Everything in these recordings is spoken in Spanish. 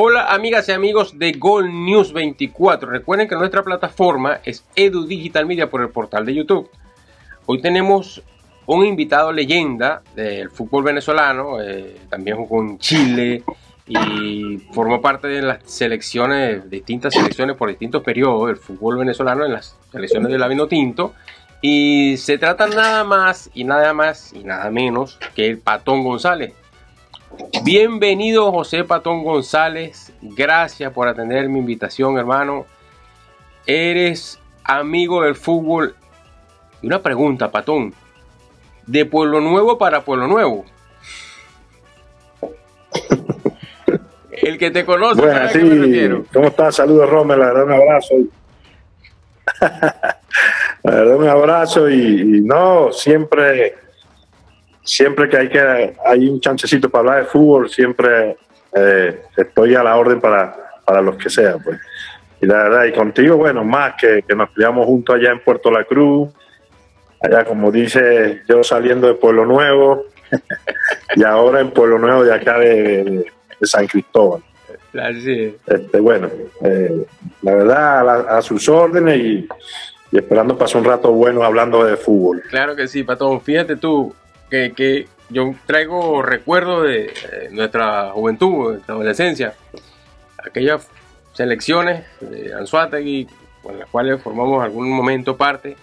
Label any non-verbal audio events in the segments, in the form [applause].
Hola amigas y amigos de Gold News 24. Recuerden que nuestra plataforma es Edu Digital Media por el portal de YouTube. Hoy tenemos un invitado leyenda del fútbol venezolano, eh, también jugó en Chile y formó parte de las selecciones, distintas selecciones por distintos periodos del fútbol venezolano en las selecciones del Avino Tinto. Y se trata nada más y nada más y nada menos que el Patón González Bienvenido José Patón González, gracias por atender mi invitación hermano. Eres amigo del fútbol. Y una pregunta, Patón, de Pueblo Nuevo para Pueblo Nuevo. El que te conoce, bueno, sí. ¿Cómo estás? Saludos, Romer. La verdad, un abrazo. [laughs] la verdad, un abrazo y no, siempre siempre que hay que hay un chancecito para hablar de fútbol, siempre eh, estoy a la orden para, para los que sea, pues. Y la verdad, y contigo, bueno, más que, que nos criamos juntos allá en Puerto La Cruz, allá como dice yo saliendo de Pueblo Nuevo, [laughs] y ahora en Pueblo Nuevo de acá de, San Cristóbal. Este, bueno, eh, la verdad, a, sus órdenes y, y, esperando pasar un rato bueno hablando de fútbol. Claro que sí, Patón. Fíjate tú, que, yo traigo recuerdos de nuestra juventud, de nuestra adolescencia, aquellas selecciones de Anzuategui con las cuales formamos algún momento parte.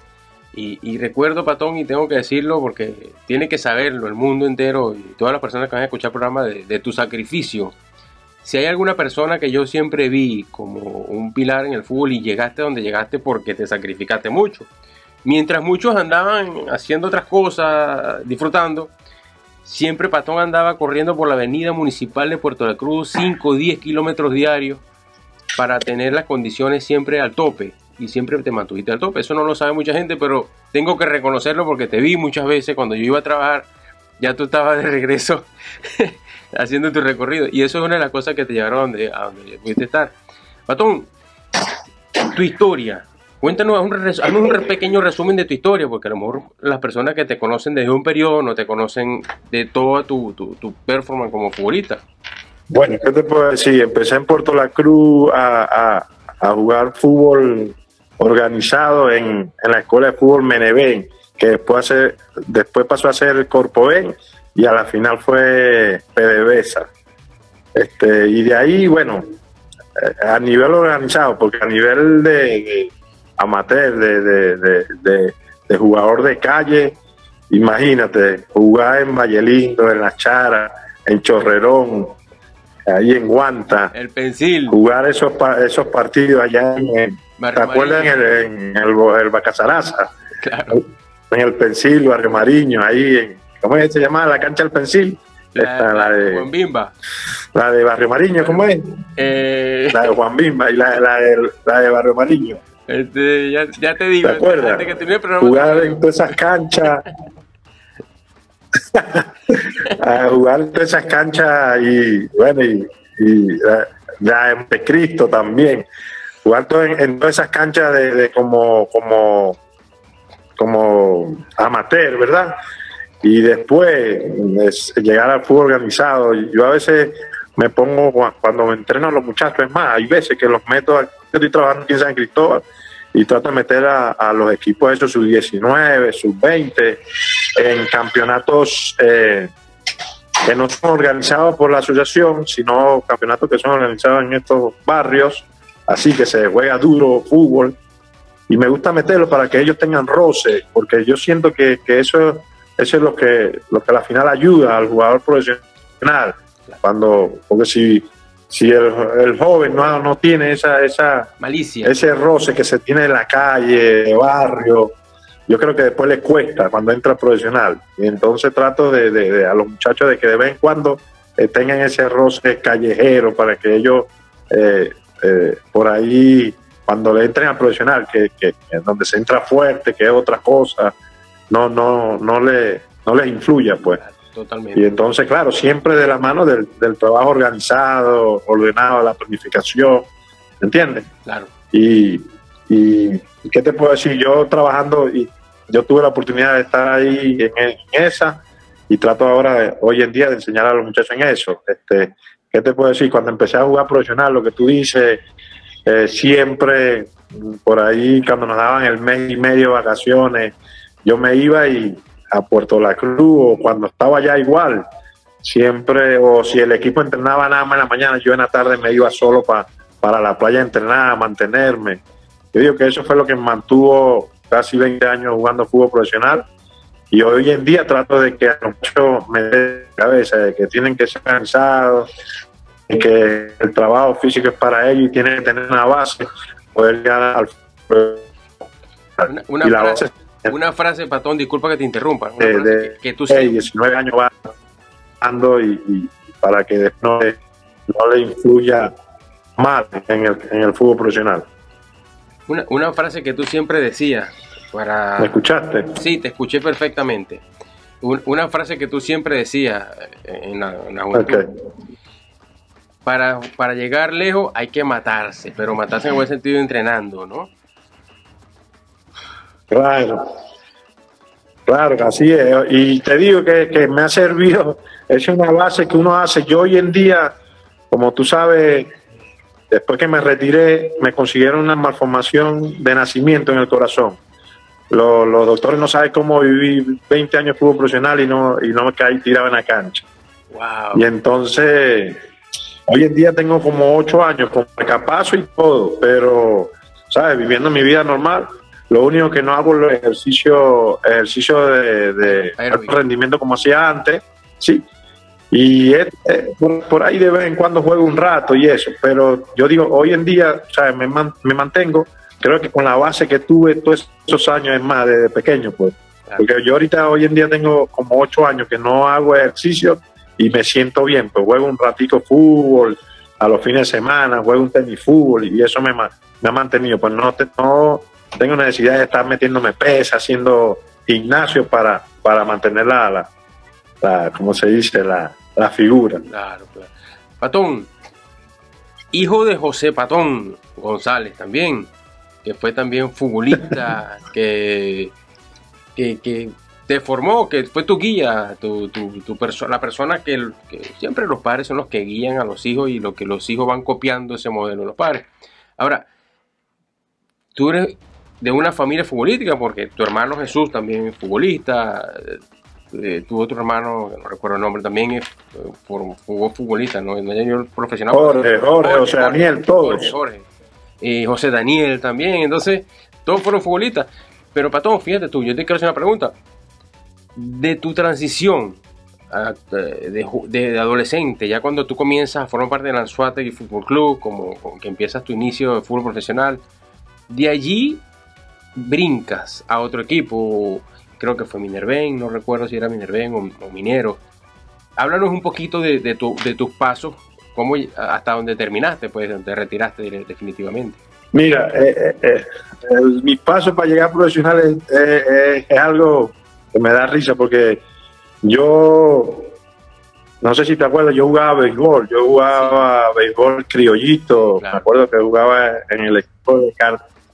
Y, recuerdo, Patón, y tengo que decirlo porque tiene que saberlo el mundo entero y todas las personas que van a escuchar el programa de, de tu sacrificio. Si hay alguna persona que yo siempre vi como un pilar en el fútbol y llegaste donde llegaste porque te sacrificaste mucho Mientras muchos andaban haciendo otras cosas, disfrutando, siempre Patón andaba corriendo por la avenida municipal de Puerto La Cruz 5 o 10 kilómetros diarios para tener las condiciones siempre al tope. Y siempre te mantuviste al tope. Eso no lo sabe mucha gente, pero tengo que reconocerlo porque te vi muchas veces cuando yo iba a trabajar. Ya tú estabas de regreso [laughs] haciendo tu recorrido. Y eso es una de las cosas que te llevaron a donde, a donde pudiste estar. Patón, tu historia, Cuéntanos, un, un pequeño resumen de tu historia, porque a lo mejor las personas que te conocen desde un periodo no te conocen de toda tu, tu, performance como futbolista. Bueno, ¿qué te puedo decir? Empecé en Puerto La Cruz a, jugar fútbol organizado en, la escuela de fútbol Menevén, que después, después pasó a ser Corpoven y a la final fue PDVSA. Este, y de ahí, bueno, eh, a nivel organizado, porque a nivel de, amateur, de, de, jugador de calle. Imagínate, jugar en Valle Lindo, en La Chara, en Chorrerón, ahí en Guanta. El Pensil. Jugar esos, esos partidos allá en, ¿te acuerdas? En el, en el, Bacazaraza. Claro. En el Pensil, Barrio Mariño, ahí en, ¿cómo se llama? La cancha del Pensil. La, de Juan Bimba. La de Barrio Mariño, ¿cómo es? Eh. La de Juan Bimba y la, la, de, la de Barrio Mariño. Este, ya, ya, te digo, ¿Te acuerdas? jugar en todas esas canchas. [laughs] a jugar en todas esas canchas y bueno, y, ya en Cristo también. Jugar en, todas esas canchas de, como, como, como amateur, ¿verdad? Y después llegar al fútbol organizado. Yo a veces me pongo, cuando me entreno a los muchachos, es más, hay veces que los meto, estoy trabajando aquí en San Cristóbal y trato de meter a, los equipos esos, sub 19, sub 20, en campeonatos eh, que no son organizados por la asociación, sino campeonatos que son organizados en estos barrios, así que se juega duro fútbol. Y me gusta meterlo para que ellos tengan roce, porque yo siento que, que eso, eso es lo que, lo que a la final ayuda al jugador profesional. Cuando, porque si si el, joven no, no tiene esa, esa malicia, ese roce que se tiene en la calle, barrio, yo creo que después les cuesta cuando entra profesional. Y entonces trato de, a los muchachos de que de vez en cuando eh, tengan ese roce callejero para que ellos eh, eh, por ahí, cuando le entren al profesional, que, que, donde se entra fuerte, que es otra cosa, no, no, no le, no les influya, pues. Totalmente. Y entonces, claro, siempre de la mano del, trabajo organizado, ordenado, la planificación, ¿entiendes? Claro. Y, y, ¿qué te puedo decir? Yo trabajando, y yo tuve la oportunidad de estar ahí en, esa, y trato ahora, hoy en día, de enseñar a los muchachos en eso, este, ¿qué te puedo decir? Cuando empecé a jugar profesional, lo que tú dices, eh, siempre por ahí, cuando nos daban el mes y medio de vacaciones, yo me iba y a Puerto La Cruz o cuando estaba allá igual, siempre, o si el equipo entrenaba nada más en la mañana, yo en la tarde me iba solo pa, para la playa a entrenar, a mantenerme. Yo digo que eso fue lo que me mantuvo casi 20 años jugando fútbol profesional y hoy en día trato de que a muchos me dé cabeza, de que tienen que ser cansados, que el trabajo físico es para ellos y tienen que tener una base, poder llegar al una, frase, una frase, Patón, disculpa que te interrumpa. de, que, tú 19 años va dando y, para que no le, no le influya mal en el, en el fútbol profesional. Una, una frase que tú siempre decías, ¿Me escuchaste? Sí, te escuché perfectamente. una frase que tú siempre decías eh, en la, en Para, para llegar lejos hay que matarse, pero matarse en buen sentido entrenando, ¿no? Claro, claro, así es. Y te digo que, que, me ha servido, es una base que uno hace. Yo hoy en día, como tú sabes, después que me retiré, me consiguieron una malformación de nacimiento en el corazón los, doctores no saben cómo vivir 20 años de fútbol profesional y no, y no me caí tirado en la cancha. Y entonces, hoy en día tengo como 8 años con capazo y todo, pero, ¿sabes? Viviendo mi vida normal. Lo único que no hago es ejercicio, ejercicio de, rendimiento como hacía antes, sí. Y por, ahí de vez en cuando juego un rato y eso, pero yo digo, hoy en día, ¿sabes? Me, me mantengo creo que con la base que tuve todos esos años es más desde pequeño, pues. Porque yo ahorita hoy en día tengo como ocho años que no hago ejercicio y me siento bien, pues juego un ratito fútbol a los fines de semana, juego un tenis fútbol y eso me, me ha mantenido, pues no, no tengo necesidad de estar metiéndome pesa, haciendo gimnasio para, para mantener la, la, la ¿cómo se dice? La, la figura. Claro, claro. Patón, hijo de José Patón González también, que fue también futbolista, [laughs] que, que, te formó, que fue tu guía, tu, tu, tu la persona que, siempre los padres son los que guían a los hijos y lo que los hijos van copiando ese modelo de los padres. Ahora, tú eres de una familia futbolística porque tu hermano Jesús también es futbolista, eh, tu otro hermano, no recuerdo el nombre, también es, eh, jugó futbolista, no, no es profesional. Jorge, Jorge, Jorge, sea, Daniel, todos. Jorge, eh, José Daniel también. Entonces, todos fueron futbolistas. Pero Patón, fíjate tú, yo te quiero hacer una pregunta. De tu transición de, adolescente, ya cuando tú comienzas a formar parte del y Fútbol Club, como, que empiezas tu inicio de fútbol profesional, de allí brincas a otro equipo, creo que fue Minerven, no recuerdo si era Minerven o, Minero. Háblanos un poquito de, de tus pasos ¿Cómo, hasta dónde terminaste? Pues te retiraste definitivamente. Mira, eh, eh, eh mi paso para llegar a profesional es, algo que me da risa porque yo, no sé si te acuerdas, yo jugaba béisbol, yo jugaba béisbol criollito, me acuerdo que jugaba en el equipo de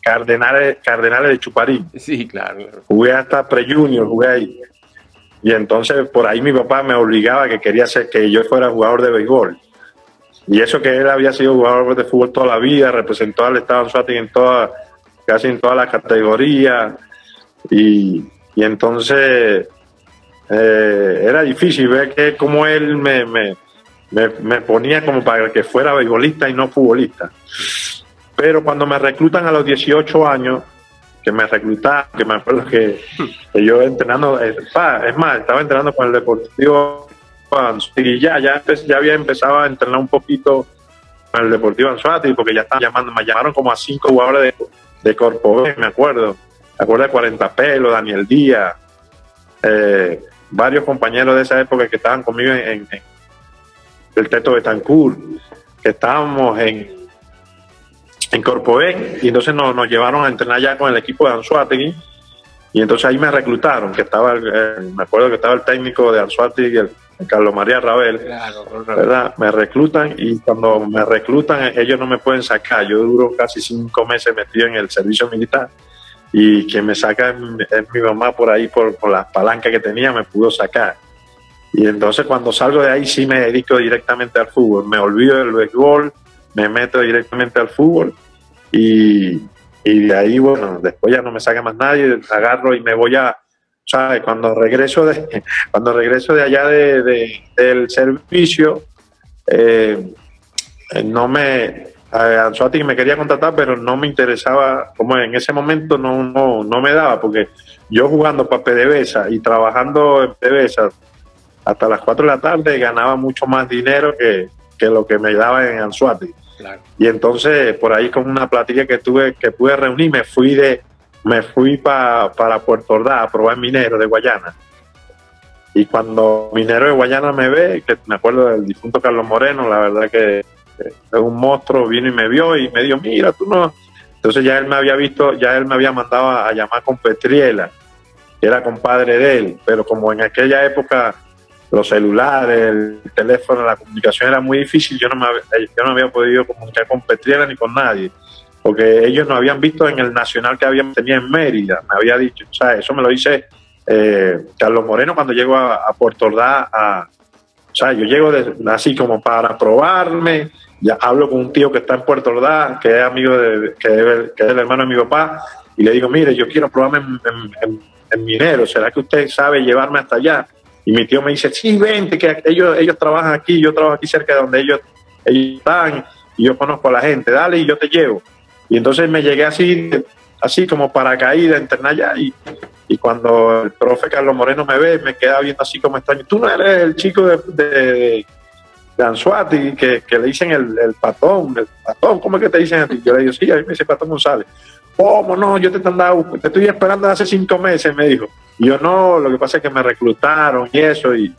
Cardenales, Cardenales de Chuparín. Sí, claro. Jugué hasta pre-junior, jugué ahí. Y entonces por ahí mi papá me obligaba que quería ser, que yo fuera jugador de béisbol. Y eso que él había sido jugador de fútbol toda la vida, representó al Estado de en toda, casi en todas las categorías. Y, entonces eh, era difícil ver que como él me, me, ponía como para que fuera beisbolista y no futbolista. Pero cuando me reclutan a los 18 años, que me reclutaron, que me acuerdo que, yo entrenando, es más, estaba entrenando con el Deportivo y ya, ya, ya había empezado a entrenar un poquito con el Deportivo Anzuati, porque ya estaban llamando, me llamaron como a cinco jugadores de, de Corpo me acuerdo. Me acuerdo de 40 Pelos, Daniel Díaz, eh, varios compañeros de esa época que estaban conmigo en, el Teto de Tancur, que estábamos en, en Corpoven, y entonces nos, nos, llevaron a entrenar ya con el equipo de Anzuategui, y entonces ahí me reclutaron, que estaba, me acuerdo que estaba el técnico de Anzuategui, el Carlos María Rabel, ¿verdad? Me reclutan y cuando me reclutan ellos no me pueden sacar. Yo duro casi cinco meses metido en el servicio militar y quien me saca es, mi mamá por ahí, por, por las palancas que tenía, me pudo sacar. Y entonces cuando salgo de ahí sí me dedico directamente al fútbol. Me olvido del béisbol, me meto directamente al fútbol y, y de ahí, bueno, después ya no me saca más nadie, agarro y me voy a, ¿sabes? Cuando regreso de, [laughs] cuando regreso de allá de, del servicio, eh, no me, Anzuati me quería contratar, pero no me interesaba, como en ese momento no, no, no me daba, porque yo jugando para PDVSA y trabajando en PDVSA hasta las 4 de la tarde ganaba mucho más dinero que, que lo que me daba en Anzuati. Y entonces por ahí con una platilla que tuve que pude reunir, me fui de me fui para Puerto Ordaz a probar minero de Guayana. Y cuando minero de Guayana me ve, que me acuerdo del difunto Carlos Moreno, la verdad que es un monstruo, vino y me vio y me dijo, mira, tú no. Entonces ya él me había visto, ya él me había mandado a, llamar con Petriela, era compadre de él, pero como en aquella época los celulares, el teléfono, la comunicación era muy difícil, yo no, me, yo no había podido comunicar con Petriela ni con nadie, porque ellos no habían visto en el nacional que habían tenido en Mérida, me había dicho, o sea, eso me lo dice eh, Carlos Moreno cuando llego a, Puerto Ordaz, a, o sea, yo llego así como para probarme, ya hablo con un tío que está en Puerto Ordaz, que es amigo de, que es, el hermano de mi papá, y le digo, mire, yo quiero probarme en minero, ¿será que usted sabe llevarme hasta allá? Y mi tío me dice, sí, vente, que ellos, ellos trabajan aquí, yo trabajo aquí cerca de donde ellos, ellos están, y yo conozco a la gente, dale y yo te llevo. Y entonces me llegué así, así como para caída, interna allá, y, y cuando el profe Carlos Moreno me ve, me queda viendo así como extraño. Tú no eres el chico de, de Anzuati, que, que, le dicen el, el, patón, el patón, ¿cómo es que te dicen a ti? Yo le digo, sí, a mí me dice Patón González. ¿Cómo no? Yo te, te estoy esperando hace cinco meses, me dijo. Y yo no, lo que pasa es que me reclutaron y eso, y,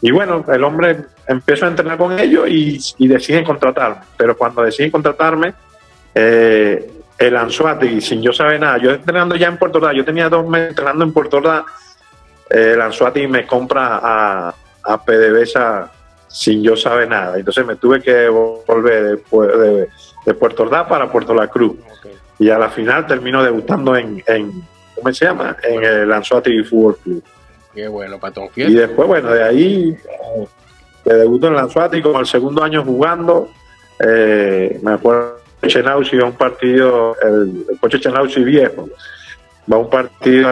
y, bueno, el hombre empezó a entrenar con ellos y, y deciden contratarme. Pero cuando deciden contratarme, eh, el Anzuati, sin yo saber nada, yo entrenando ya en Puerto Ordaz, yo tenía dos meses entrenando en Puerto Ordaz, el Anzuati me compra a, a PDVSA sin yo saber nada. Entonces me tuve que volver de, de, Puerto Ordaz para Puerto La Cruz. Y a la final termino debutando en ¿cómo se llama? En el Anzuati Fútbol Club. Qué bueno, Patón. Y después, bueno, de ahí me debuto en el Anzuati como el segundo año jugando. Eh, me acuerdo de Chenauzi va un partido, el, el coche Chenauzi viejo, va a un partido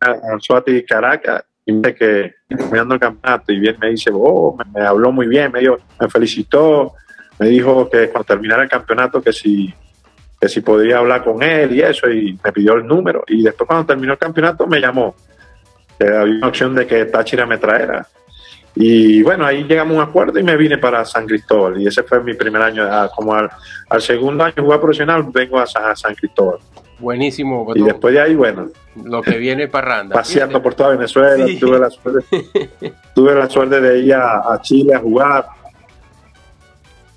Anzuati Caracas y me que mirando el campeonato y bien me dice, oh, me, habló muy bien, me, dio, me felicitó, me dijo que cuando terminara el campeonato que si que si podía hablar con él y eso, y me pidió el número. Y después cuando terminó el campeonato me llamó. había una opción de que Táchira me traera. Y bueno, ahí llegamos a un acuerdo y me vine para San Cristóbal. Y ese fue mi primer año. Como al, segundo año de jugar profesional, vengo a San, Cristóbal. Buenísimo. Y después de ahí, bueno. Lo que viene parranda. Paseando por toda Venezuela. Tuve, la suerte, tuve la suerte de ir a, Chile a jugar.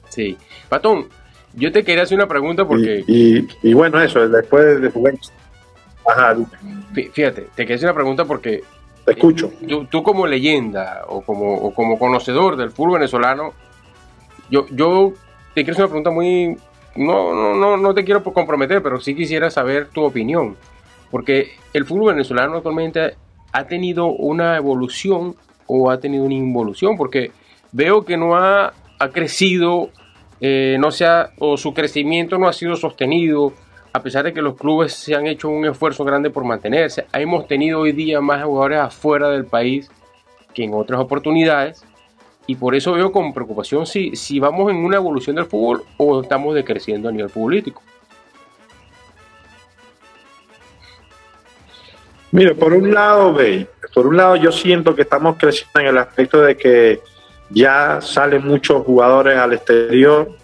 Sí. Patón, yo te quería hacer una pregunta porque... Y, bueno, eso, después de jugar... Ajá. Fíjate, te quería hacer una pregunta porque... Te escucho. Tú, como leyenda o como, como conocedor del fútbol venezolano, yo, yo te quiero hacer una pregunta muy... No, no, no, no te quiero comprometer, pero sí quisiera saber tu opinión. Porque el fútbol venezolano actualmente ha tenido una evolución o ha tenido una involución, porque veo que no ha, ha crecido eh, no sea, o su crecimiento no ha sido sostenido, a pesar de que los clubes se han hecho un esfuerzo grande por mantenerse. Hemos tenido hoy día más jugadores afuera del país que en otras oportunidades. Y por eso veo con preocupación si, si vamos en una evolución del fútbol o estamos decreciendo a nivel político. Mire, por un lado, ve, por un lado yo siento que estamos creciendo en el aspecto de que ya salen muchos jugadores al exterior,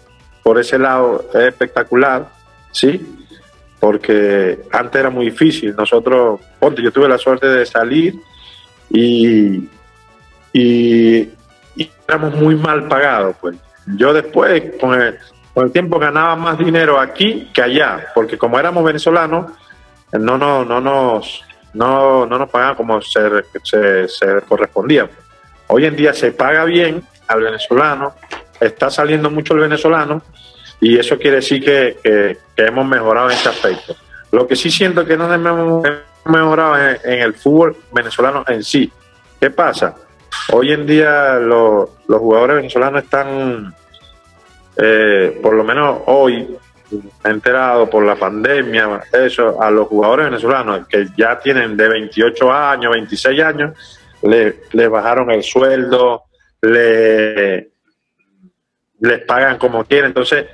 por ese lado es espectacular, ¿sí? Porque antes era muy difícil. Nosotros, ponte, yo tuve la suerte de salir y, y, éramos muy mal pagados, pues. Yo después, con el, tiempo, ganaba más dinero aquí que allá, porque como éramos venezolanos, no, no, no, nos, no, no nos pagaban como se, se, correspondía. Hoy en día se paga bien al venezolano, está saliendo mucho el venezolano y eso quiere decir que, hemos mejorado en ese aspecto. Lo que sí siento que no hemos mejorado en el fútbol venezolano en sí. ¿Qué pasa? Hoy en día los jugadores venezolanos están, eh, por lo menos hoy, enterado por la pandemia, eso, a los jugadores venezolanos que ya tienen de 28 años, 26 años, le, bajaron el sueldo, le, les pagan como quieren. Entonces,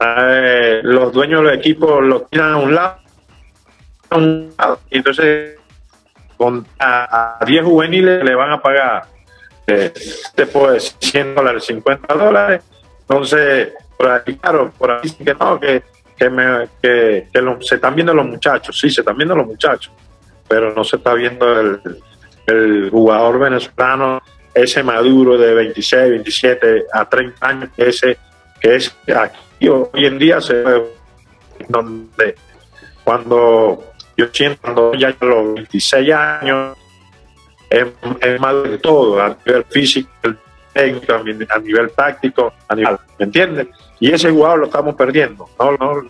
eh, los dueños del equipo los tiran a un lado, y entonces a, 10 juveniles le van a pagar eh, después 100 dólares, 50 dólares. Entonces, por ahí, claro, por ahí sí que no, que, que, me, que, se están viendo los muchachos, sí, se están viendo los muchachos, pero no se está viendo el, el jugador venezolano, ese maduro de 26, 27 a 30 años, que ese que es aquí hoy en día se donde cuando yo siento ya los 26 años es, más de todo, a nivel físico, técnico, a nivel táctico, a nivel, ¿me entiendes? Y ese jugador lo estamos perdiendo.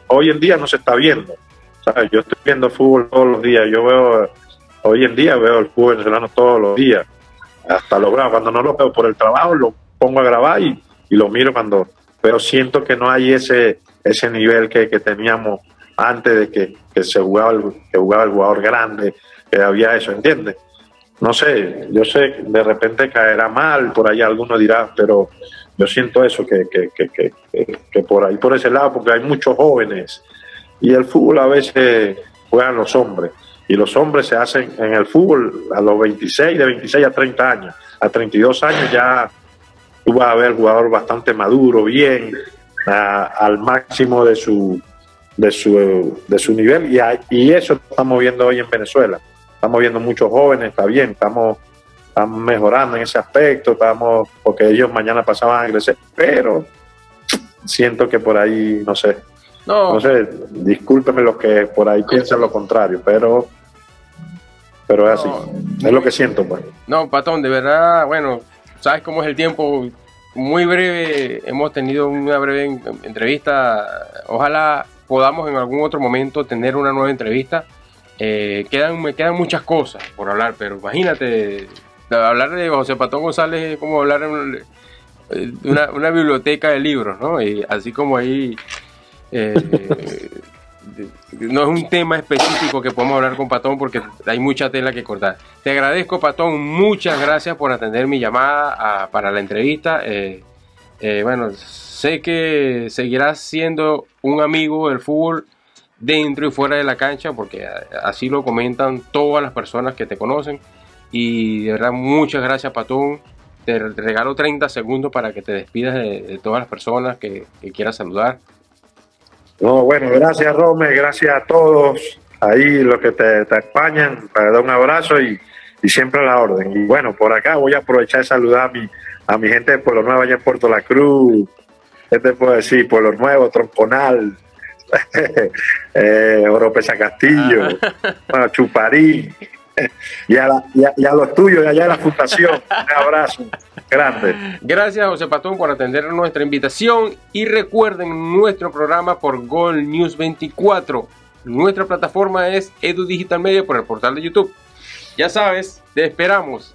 hoy en día no se está viendo. Yo estoy viendo fútbol todos los días. Yo veo, hoy en día veo el fútbol venezolano todos los días. Hasta lo grabo. Cuando no lo veo por el trabajo, lo pongo a grabar y, lo miro cuando. Pero siento que no hay ese, ese nivel que, que teníamos antes de que, que se jugaba el, que jugaba el jugador grande, que había eso, ¿entiendes? No sé, yo sé, de repente caerá mal, por ahí alguno dirá, pero yo siento eso, que, que, que, que, por ahí, por ese lado, porque hay muchos jóvenes. Y el fútbol a veces juegan los hombres. Y los hombres se hacen en el fútbol a los 26, de 26 a 30 años, a 32 años ya tú vas a ver jugador bastante maduro, bien, al máximo de su de su, de su nivel. Y, y eso estamos viendo hoy en Venezuela. Estamos viendo muchos jóvenes, está bien, estamos, estamos mejorando en ese aspecto, estamos, porque ellos mañana pasaban a crecer, pero siento que por ahí, no sé, no, sé, discúlpeme los que por ahí piensan lo contrario, pero pero es así, es lo que siento pues. No, Patón, de verdad, bueno, sabes cómo es el tiempo, muy breve, hemos tenido una breve entrevista, ojalá podamos en algún otro momento tener una nueva entrevista. Eh, quedan, me quedan muchas cosas por hablar, pero imagínate, hablar de José Patón González es como hablar de una, una, biblioteca de libros, ¿no? Y así como ahí eh, no es un tema específico que podemos hablar con Patón porque hay mucha tela que cortar. Te agradezco, Patón, muchas gracias por atender mi llamada para la entrevista. Eh, bueno, Sé que seguirás siendo un amigo del fútbol dentro y fuera de la cancha, porque así lo comentan todas las personas que te conocen. Y de verdad, muchas gracias, Patón. Te regalo 30 segundos para que te despidas de, todas las personas que, quieras saludar. No, bueno, gracias, Rome. Gracias a todos ahí los que te, te acompañan. Para dar un abrazo y, siempre a la orden. Y bueno, por acá voy a aprovechar de saludar a mi, a mi gente de Pueblo Nuevo allá en Puerto La Cruz, ¿qué te puedo decir? Pueblo Nuevo, Tronconal, [laughs] eh, Oropesa Castillo, ah. Chuparí, y a, los tuyos, allá en la Fundación. Un abrazo grande. Gracias, José Patón, por atender nuestra invitación. Y recuerden nuestro programa por Gol News 24. Nuestra plataforma es Edu Digital Media por el portal de YouTube. Ya sabes, te esperamos